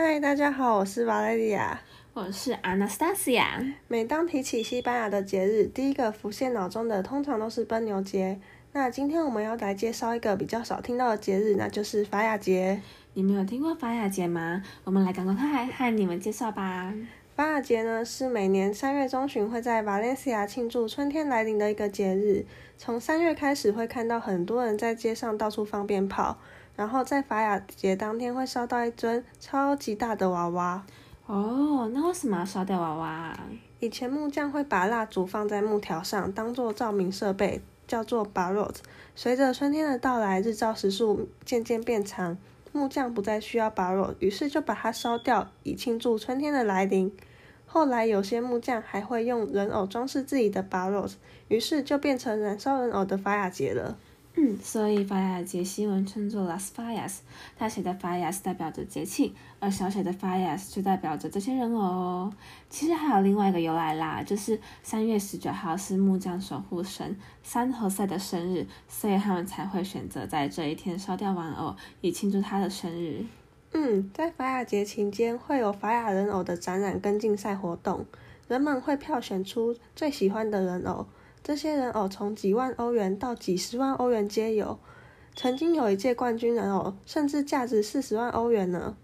嗨，大家好，我是瓦雷利亚，我是 Anastasia。每当提起西班牙的节日，第一个浮现脑中的通常都是奔牛节。那今天我们要来介绍一个比较少听到的节日，那就是法雅节。你们有听过法雅节吗？我们来赶快来和你们介绍吧。法雅节呢，是每年三月中旬会在瓦伦西亚庆祝春天来临的一个节日。从三月开始，会看到很多人在街上到处放鞭炮，然后在法雅节当天会烧到一尊超级大的娃娃。哦，那为什么要烧掉娃娃？以前木匠会把蜡烛放在木条上，当做照明设备，叫做 barrot。随着春天的到来，日照时数渐渐变长，木匠不再需要 barrot，于是就把它烧掉，以庆祝春天的来临。后来有些木匠还会用人偶装饰自己的 barrot，于是就变成燃烧人偶的法雅节了。所以法雅节西文称作 Las Fallas，大写的 Fallas 代表着节庆，而小写的 Fallas 就代表着这些人偶哦。其实还有另外一个由来啦，就是三月十九号是木匠守护神三和赛的生日，所以他们才会选择在这一天烧掉玩偶，以庆祝他的生日。嗯，在法雅节期间会有法雅人偶的展览跟竞赛活动，人们会票选出最喜欢的人偶。这些人偶从几万欧元到几十万欧元皆有。曾经有一届冠军人偶甚至价值四十万欧元呢。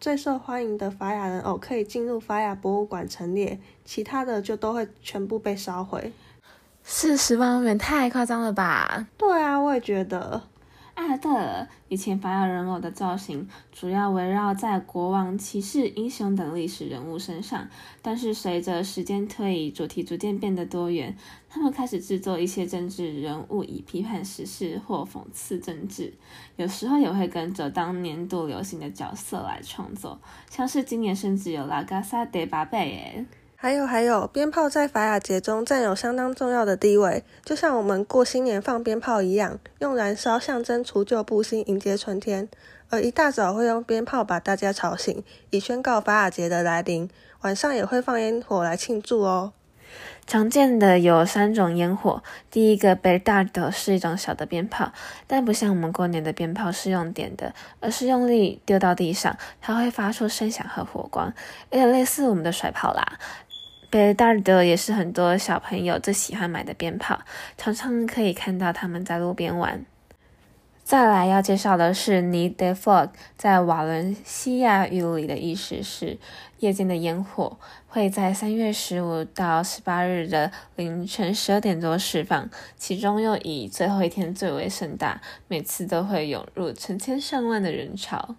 最受欢迎的法雅人偶可以进入法雅博物馆陈列，其他的就都会全部被烧毁。四十万欧元太夸张了吧？对啊，我也觉得。啊，对了，以前法雅人偶的造型主要围绕在国王、骑士、英雄等历史人物身上，但是随着时间推移，主题逐渐变得多元，他们开始制作一些政治人物，以批判时事或讽刺政治，有时候也会跟着当年度流行的角色来创作，像是今年甚至有拉加萨德巴贝耶。还有还有，鞭炮在法雅节中占有相当重要的地位，就像我们过新年放鞭炮一样，用燃烧象征除旧布新，迎接春天。而一大早会用鞭炮把大家吵醒，以宣告法雅节的来临。晚上也会放烟火来庆祝哦。常见的有三种烟火，第一个 petardo 是一种小的鞭炮，但不像我们过年的鞭炮是用点的，而是用力丢到地上，它会发出声响和火光，有点类似我们的甩炮啦。Petardo 也是很多小朋友最喜欢买的鞭炮，常常可以看到他们在路边玩。再来要介绍的是 “ni de fog”，在瓦伦西亚语里的意思是夜间的烟火，会在三月十五到十八日的凌晨十二点多释放，其中又以最后一天最为盛大，每次都会涌入成千上万的人潮。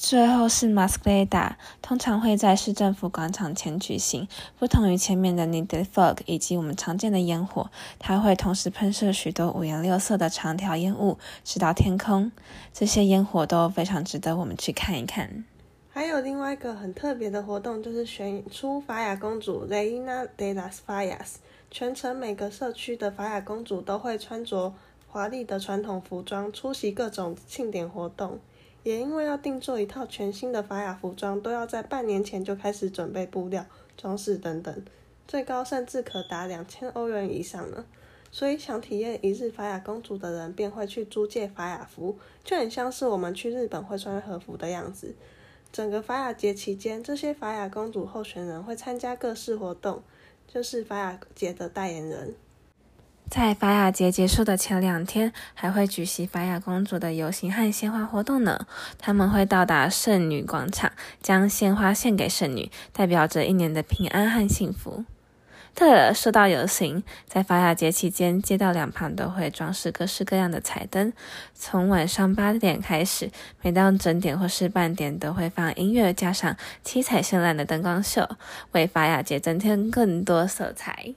最后是 Mascleta，通常会在市政府广场前举行。不同于前面的 ni de fog 以及我们常见的烟火，它会同时喷射许多五颜六色的长条烟雾，直到天空。这些烟火都非常值得我们去看一看。还有另外一个很特别的活动，就是选出法雅公主 Reina de las Fayas。全城每个社区的法雅公主都会穿着华丽的传统服装，出席各种庆典活动。也因为要定做一套全新的法雅服装，都要在半年前就开始准备布料、装饰等等，最高甚至可达两千欧元以上呢。所以想体验一日法雅公主的人，便会去租借法雅服，就很像是我们去日本会穿和服的样子。整个法雅节期间，这些法雅公主候选人会参加各式活动，就是法雅节的代言人。在法雅节结束的前两天，还会举行法雅公主的游行和鲜花活动呢。他们会到达圣女广场，将鲜花献给圣女，代表着一年的平安和幸福。对了，说到游行，在法雅节期间，街道两旁都会装饰各式各样的彩灯。从晚上八点开始，每到整点或是半点，都会放音乐，加上七彩绚烂的灯光秀，为法雅节增添更多色彩。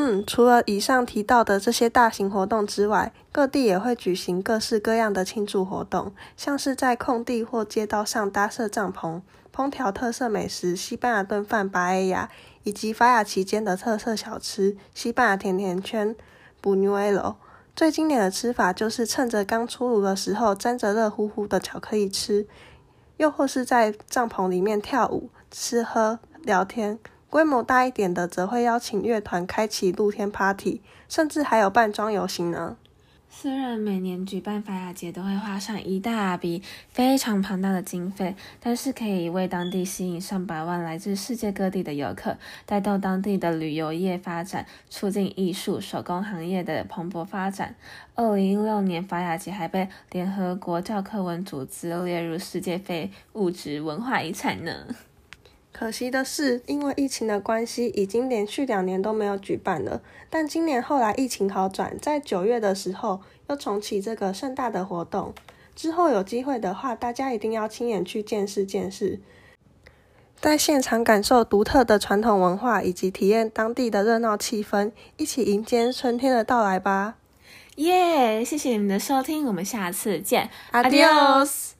嗯，除了以上提到的这些大型活动之外，各地也会举行各式各样的庆祝活动，像是在空地或街道上搭设帐篷，烹调特色美食西班牙炖饭巴埃亚，以及法雅期间的特色小吃西班牙甜甜圈布纽埃罗。最经典的吃法就是趁着刚出炉的时候，沾着热乎乎的巧克力吃，又或是在帐篷里面跳舞、吃喝、聊天。规模大一点的，则会邀请乐团开启露天 party，甚至还有扮装游行呢。虽然每年举办法雅节都会花上一大笔非常庞大的经费，但是可以为当地吸引上百万来自世界各地的游客，带动当地的旅游业发展，促进艺术手工行业的蓬勃发展。二零一六年，法雅节还被联合国教科文组织列入世界非物质文化遗产呢。可惜的是，因为疫情的关系，已经连续两年都没有举办了。但今年后来疫情好转，在九月的时候又重启这个盛大的活动。之后有机会的话，大家一定要亲眼去见识见识，在现场感受独特的传统文化，以及体验当地的热闹气氛，一起迎接春天的到来吧！耶！谢谢你们的收听，我们下次见，Adios。